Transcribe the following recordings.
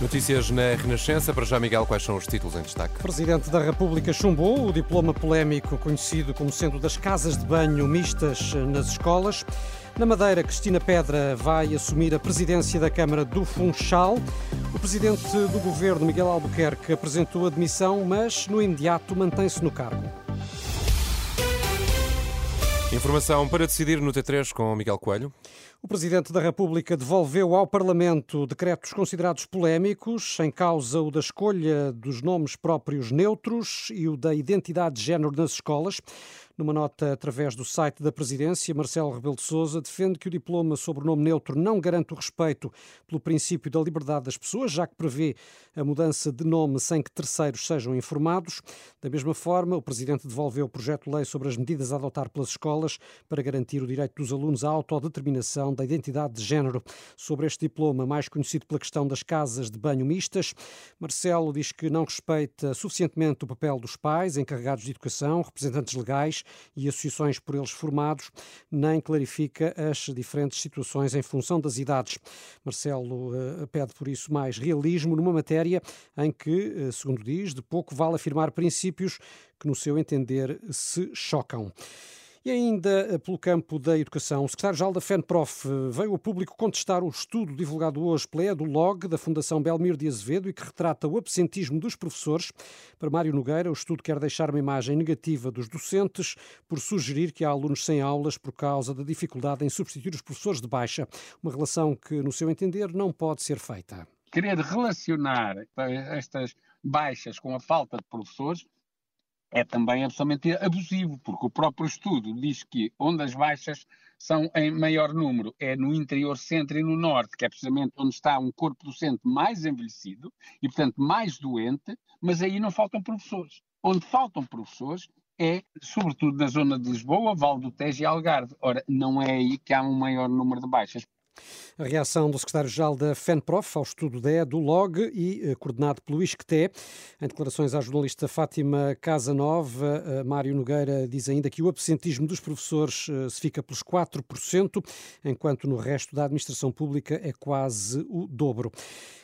Notícias na Renascença. Para já, Miguel, quais são os títulos em destaque? O Presidente da República chumbou o diploma polémico conhecido como sendo das casas de banho mistas nas escolas. Na Madeira, Cristina Pedra vai assumir a presidência da Câmara do Funchal. O presidente do governo, Miguel Albuquerque, apresentou a demissão, mas no imediato mantém-se no cargo. Informação para decidir no T3 com Miguel Coelho. O Presidente da República devolveu ao Parlamento decretos considerados polémicos, em causa o da escolha dos nomes próprios neutros e o da identidade de género nas escolas. Numa nota através do site da Presidência, Marcelo Rebelo de Sousa defende que o diploma sobre o nome neutro não garante o respeito pelo princípio da liberdade das pessoas, já que prevê a mudança de nome sem que terceiros sejam informados. Da mesma forma, o Presidente devolveu o projeto de lei sobre as medidas a adotar pelas escolas para garantir o direito dos alunos à autodeterminação da identidade de género. Sobre este diploma, mais conhecido pela questão das casas de banho mistas, Marcelo diz que não respeita suficientemente o papel dos pais, encarregados de educação, representantes legais e associações por eles formados, nem clarifica as diferentes situações em função das idades. Marcelo uh, pede, por isso, mais realismo numa matéria em que, uh, segundo diz, de pouco vale afirmar princípios que, no seu entender, se chocam. E ainda eh, pelo campo da educação, o secretário-geral da FENPROF eh, veio ao público contestar o estudo divulgado hoje pela EduLog, da Fundação Belmiro de Azevedo, e que retrata o absentismo dos professores. Para Mário Nogueira, o estudo quer deixar uma imagem negativa dos docentes por sugerir que há alunos sem aulas por causa da dificuldade em substituir os professores de baixa, uma relação que, no seu entender, não pode ser feita. Querer relacionar estas baixas com a falta de professores é também absolutamente abusivo, porque o próprio estudo diz que onde as baixas são em maior número é no interior centro e no norte, que é precisamente onde está um corpo docente mais envelhecido e, portanto, mais doente, mas aí não faltam professores. Onde faltam professores é, sobretudo na zona de Lisboa, Val do Tejo e Algarve. Ora, não é aí que há um maior número de baixas. A reação do secretário-geral da FENPROF ao estudo da EduLog e eh, coordenado pelo ISCTE. Em declarações à jornalista Fátima Casanova, eh, Mário Nogueira diz ainda que o absentismo dos professores eh, se fica pelos 4%, enquanto no resto da administração pública é quase o dobro.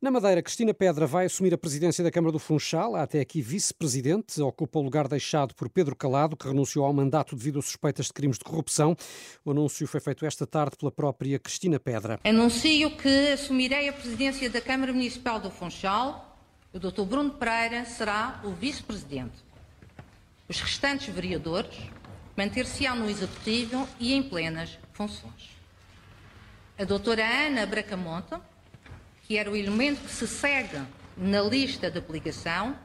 Na Madeira, Cristina Pedra vai assumir a presidência da Câmara do Funchal, até aqui vice-presidente, ocupa o lugar deixado por Pedro Calado, que renunciou ao mandato devido a suspeitas de crimes de corrupção. O anúncio foi feito esta tarde pela própria Cristina Pedra. Anuncio que assumirei a presidência da Câmara Municipal do Funchal. O Dr. Bruno Pereira será o vice-presidente. Os restantes vereadores manter-se-ão no executivo e em plenas funções. A doutora Ana Bracamonte que era o elemento que se segue na lista de aplicação,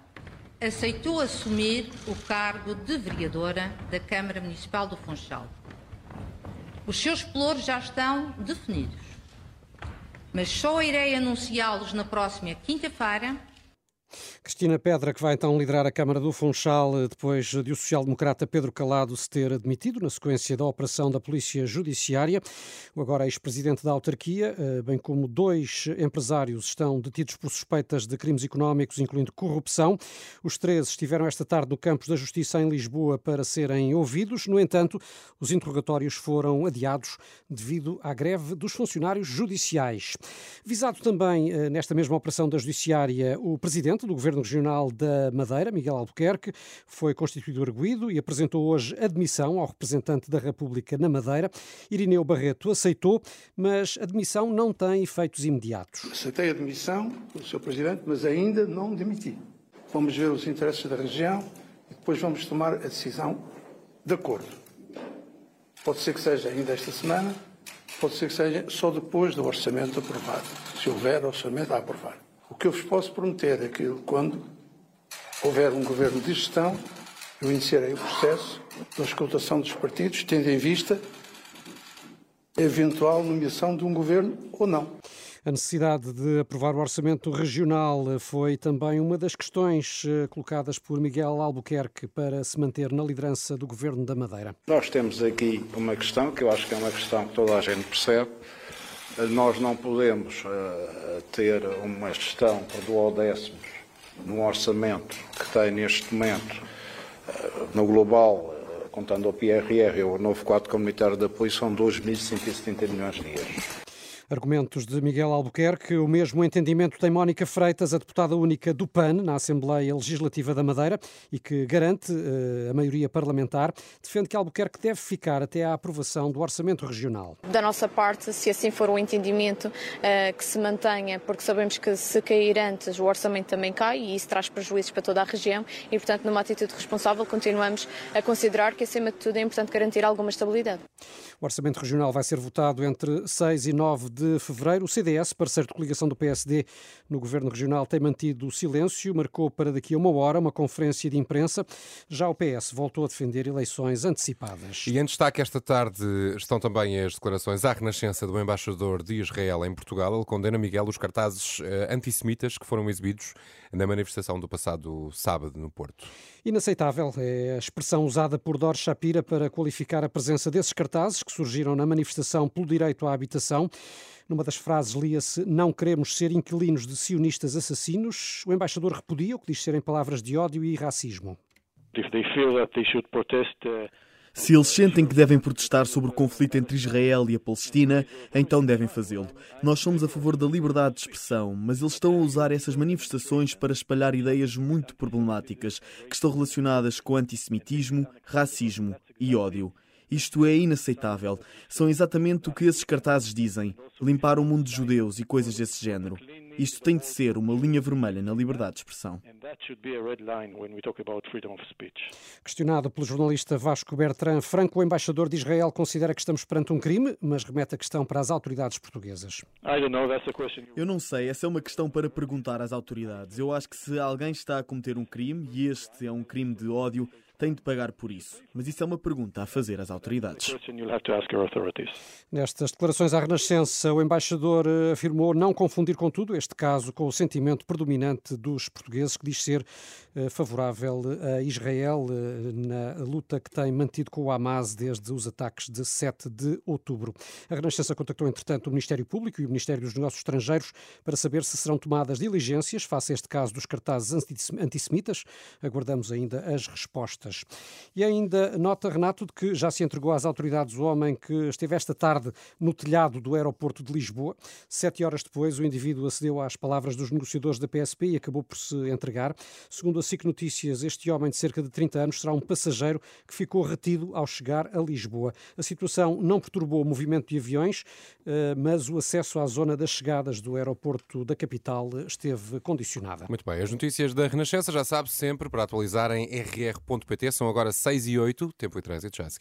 aceitou assumir o cargo de vereadora da Câmara Municipal do Funchal. Os seus pelouros já estão definidos, mas só irei anunciá-los na próxima quinta-feira Cristina Pedra, que vai então liderar a Câmara do Funchal eh, depois de o social-democrata Pedro Calado se ter admitido na sequência da operação da Polícia Judiciária. O agora ex-presidente da autarquia, eh, bem como dois empresários, estão detidos por suspeitas de crimes económicos, incluindo corrupção. Os três estiveram esta tarde no Campos da Justiça em Lisboa para serem ouvidos. No entanto, os interrogatórios foram adiados devido à greve dos funcionários judiciais. Visado também eh, nesta mesma operação da Judiciária o presidente presidente do Governo Regional da Madeira, Miguel Albuquerque, foi constituído arguído e apresentou hoje admissão ao representante da República na Madeira. Irineu Barreto aceitou, mas a admissão não tem efeitos imediatos. Aceitei a admissão do Sr. Presidente, mas ainda não demiti. Vamos ver os interesses da região e depois vamos tomar a decisão de acordo. Pode ser que seja ainda esta semana, pode ser que seja só depois do orçamento aprovado, se houver orçamento a aprovar. O que eu vos posso prometer é que quando houver um governo de gestão, eu iniciarei o processo da escutação dos partidos, tendo em vista a eventual nomeação de um governo ou não. A necessidade de aprovar o orçamento regional foi também uma das questões eh, colocadas por Miguel Albuquerque para se manter na liderança do governo da Madeira. Nós temos aqui uma questão que eu acho que é uma questão que toda a gente percebe nós não podemos uh, ter uma gestão por duodécimos no orçamento que tem neste momento, eh, no global, eh, contando o PRR, o novo quadro comunitário de apoio, são 2.170 milhões de euros. Argumentos de Miguel Albuquerque. O mesmo entendimento tem Mónica Freitas, a deputada única do PAN na Assembleia Legislativa da Madeira e que garante uh, a maioria parlamentar. Defende que Albuquerque deve ficar até à aprovação do Orçamento Regional. Da nossa parte, se assim for o entendimento, uh, que se mantenha, porque sabemos que se cair antes o orçamento também cai e isso traz prejuízos para toda a região e, portanto, numa atitude responsável, continuamos a considerar que, acima de tudo, é importante garantir alguma estabilidade. O Orçamento Regional vai ser votado entre 6 e 9 de de fevereiro. O CDS, parceiro de coligação do PSD no governo regional, tem mantido o silêncio, marcou para daqui a uma hora uma conferência de imprensa. Já o PS voltou a defender eleições antecipadas. E em destaque esta tarde estão também as declarações à renascença do embaixador de Israel em Portugal. Ele condena, Miguel, os cartazes eh, antissemitas que foram exibidos na manifestação do passado sábado no Porto. Inaceitável é a expressão usada por Dor Shapira para qualificar a presença desses cartazes que surgiram na manifestação pelo direito à habitação. Numa das frases lia-se: Não queremos ser inquilinos de sionistas assassinos. O embaixador repudia o que diz serem palavras de ódio e racismo. Uh... Se eles sentem que devem protestar sobre o conflito entre Israel e a Palestina, então devem fazê-lo. Nós somos a favor da liberdade de expressão, mas eles estão a usar essas manifestações para espalhar ideias muito problemáticas que estão relacionadas com antissemitismo, racismo e ódio. Isto é inaceitável. São exatamente o que esses cartazes dizem: limpar o mundo de judeus e coisas desse género. Isto tem de ser uma linha vermelha na liberdade de expressão. Questionado pelo jornalista Vasco Bertrand Franco, o embaixador de Israel considera que estamos perante um crime, mas remete a questão para as autoridades portuguesas. Eu não sei, essa é uma questão para perguntar às autoridades. Eu acho que se alguém está a cometer um crime, e este é um crime de ódio, tem de pagar por isso. Mas isso é uma pergunta a fazer às autoridades. Nestas declarações à Renascença, o embaixador eh, afirmou não confundir, contudo, este caso com o sentimento predominante dos portugueses, que diz ser eh, favorável a Israel eh, na luta que tem mantido com o Hamas desde os ataques de 7 de outubro. A Renascença contactou, entretanto, o Ministério Público e o Ministério dos Negócios Estrangeiros para saber se serão tomadas diligências face a este caso dos cartazes antissemitas. Aguardamos ainda as respostas. E ainda nota, Renato, de que já se entregou às autoridades o homem que esteve esta tarde no telhado do aeroporto de Lisboa. Sete horas depois, o indivíduo acedeu às palavras dos negociadores da PSP e acabou por se entregar. Segundo a SIC Notícias, este homem de cerca de 30 anos será um passageiro que ficou retido ao chegar a Lisboa. A situação não perturbou o movimento de aviões, eh, mas o acesso à zona das chegadas do aeroporto da capital esteve condicionada. Muito bem, as notícias da Renascença já sabe sempre para atualizar em rr.pt são agora 6 e 8, tempo e trânsito já a seguir.